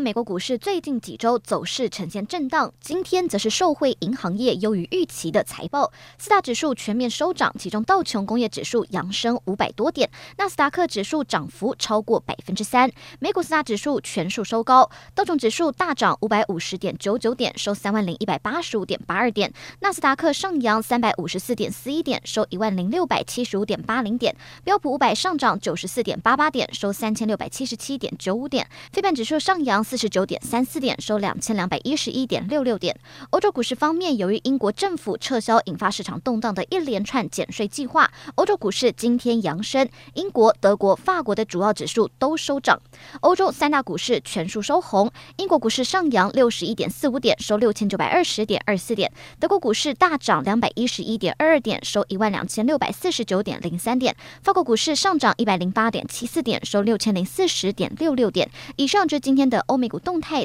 美国股市最近几周走势呈现震荡，今天则是受惠银行业优于预期的财报，四大指数全面收涨，其中道琼工业指数扬升五百多点，纳斯达克指数涨幅超过百分之三，美股四大指数全数收高，道琼指数大涨五百五十点九九点，收三万零一百八十五点八二点，纳斯达克上扬三百五十四点四一点，收一万零六百七十五点八零点，标普五百上涨九十四点八八点，收三千六百七十七点九五点，费半指数上扬。四十九点三四点，收两千两百一十一点六六点。欧洲股市方面，由于英国政府撤销引发市场动荡的一连串减税计划，欧洲股市今天扬升。英国、德国、法国的主要指数都收涨。欧洲三大股市全数收红。英国股市上扬六十一点四五点，收六千九百二十点二四点。德国股市大涨两百一十一点二二点，收一万两千六百四十九点零三点。法国股市上涨一百零八点七四点，收六千零四十点六六点。以上就是今天的欧美股动态。